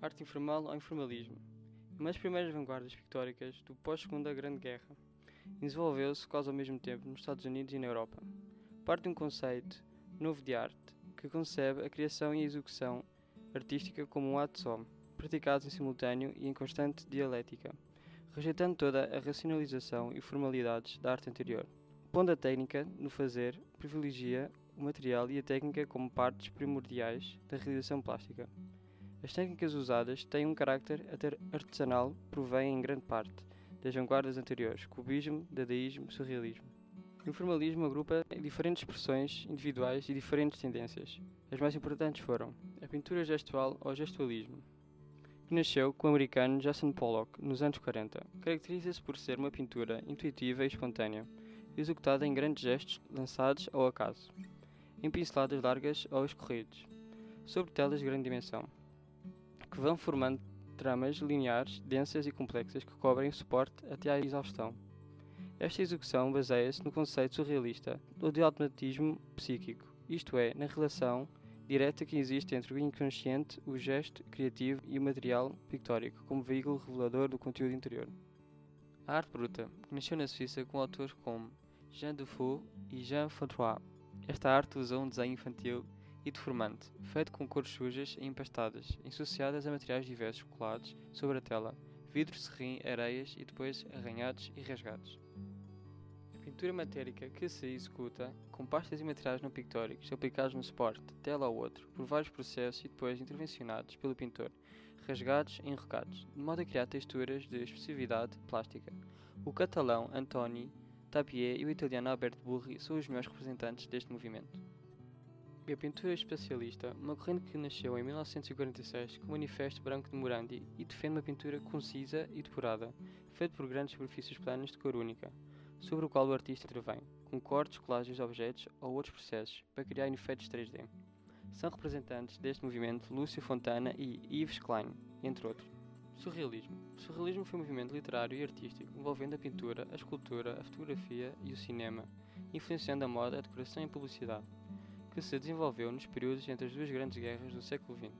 arte informal ou informalismo. Uma das primeiras vanguardas pictóricas do pós-Segunda Grande Guerra, desenvolveu-se quase ao mesmo tempo nos Estados Unidos e na Europa. Parte de um conceito novo de arte que concebe a criação e a execução artística como um ato só, praticados em simultâneo e em constante dialética, rejeitando toda a racionalização e formalidades da arte anterior. Pondo a técnica no fazer, privilegia o material e a técnica como partes primordiais da realização plástica. As técnicas usadas têm um carácter artesanal, provém em grande parte das vanguardas anteriores, cubismo, dadaísmo, surrealismo. O formalismo agrupa diferentes expressões individuais e diferentes tendências. As mais importantes foram a pintura gestual ou gestualismo, que nasceu com o americano Jackson Pollock nos anos 40. Caracteriza-se por ser uma pintura intuitiva e espontânea, executada em grandes gestos lançados ao acaso, em pinceladas largas ou escorridos, sobre telas de grande dimensão que vão formando tramas lineares, densas e complexas que cobrem o suporte até à exaustão. Esta execução baseia-se no conceito surrealista ou de automatismo psíquico, isto é, na relação direta que existe entre o inconsciente, o gesto criativo e o material pictórico, como veículo revelador do conteúdo interior. A arte bruta nasceu na Suíça com autores como Jean Dufault e Jean Fontroy. Esta arte usa um desenho infantil e deformante, feito com cores sujas e empastadas, associadas a materiais diversos colados sobre a tela, vidro, serrim, areias e depois arranhados e rasgados. A pintura matérica que se executa com pastas e materiais não pictóricos aplicados no suporte, tela ou outro, por vários processos e depois intervencionados pelo pintor, rasgados e enrocados, de modo a criar texturas de expressividade plástica. O catalão Antoni Tapier e o italiano Alberto Burri são os melhores representantes deste movimento. A pintura especialista, uma corrente que nasceu em 1946 com o Manifesto Branco de Morandi e defende uma pintura concisa e depurada, feita por grandes superfícies planas de cor única, sobre o qual o artista intervém, com cortes, colagens de objetos ou outros processos, para criar efeitos 3D. São representantes deste movimento Lúcio Fontana e Yves Klein, entre outros. Surrealismo. O surrealismo foi um movimento literário e artístico envolvendo a pintura, a escultura, a fotografia e o cinema, influenciando a moda, a decoração e a publicidade que se desenvolveu nos períodos entre as duas grandes guerras do século XX.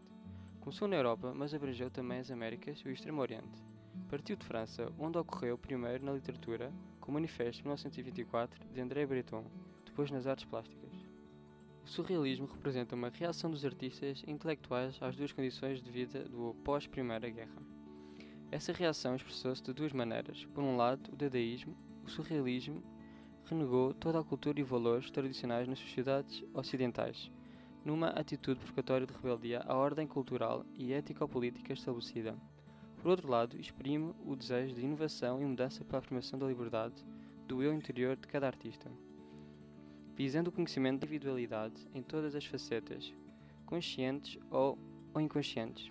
Começou na Europa, mas abrangeu também as Américas e o Extremo Oriente. Partiu de França, onde ocorreu primeiro na literatura, com o Manifesto 1924 de André Breton, depois nas artes plásticas. O surrealismo representa uma reação dos artistas e intelectuais às duas condições de vida do pós-Primeira Guerra. Essa reação expressou-se de duas maneiras. Por um lado, o dadaísmo, o surrealismo renegou toda a cultura e valores tradicionais nas sociedades ocidentais, numa atitude provocatória de rebeldia à ordem cultural e ético-política estabelecida. Por outro lado, exprime o desejo de inovação e mudança para a afirmação da liberdade do eu interior de cada artista, visando o conhecimento da individualidade em todas as facetas, conscientes ou, ou inconscientes,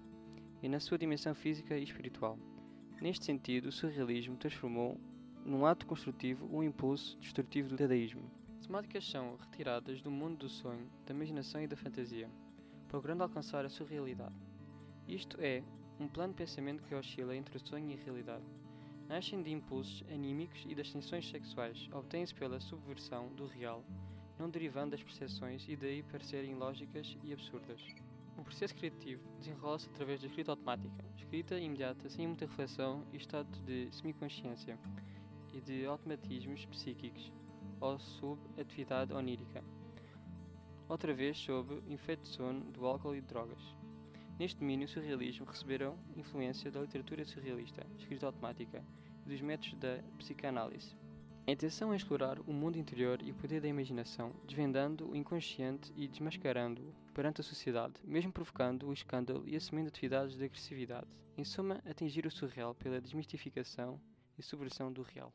e na sua dimensão física e espiritual. Neste sentido, o surrealismo transformou num ato construtivo, o impulso destrutivo do dadaísmo. As temáticas são retiradas do mundo do sonho, da imaginação e da fantasia, procurando alcançar a surrealidade. Isto é, um plano de pensamento que oscila entre o sonho e a realidade. Nascem de impulsos anímicos e das tensões sexuais, obtêm-se pela subversão do real, não derivando das percepções e daí parecerem ilógicas e absurdas. O processo criativo desenrola-se através da escrita automática, escrita imediata, sem muita reflexão e estado de semiconsciência, e de automatismos psíquicos ou sob atividade onírica. Outra vez sob efeito de sono, do álcool e de drogas. Neste domínio, o surrealismo receberam influência da literatura surrealista, escrita automática, e dos métodos da psicanálise. A intenção é explorar o mundo interior e o poder da imaginação, desvendando o inconsciente e desmascarando-o perante a sociedade, mesmo provocando o escândalo e assumindo atividades de agressividade. Em suma, atingir o surreal pela desmistificação e subversão do real.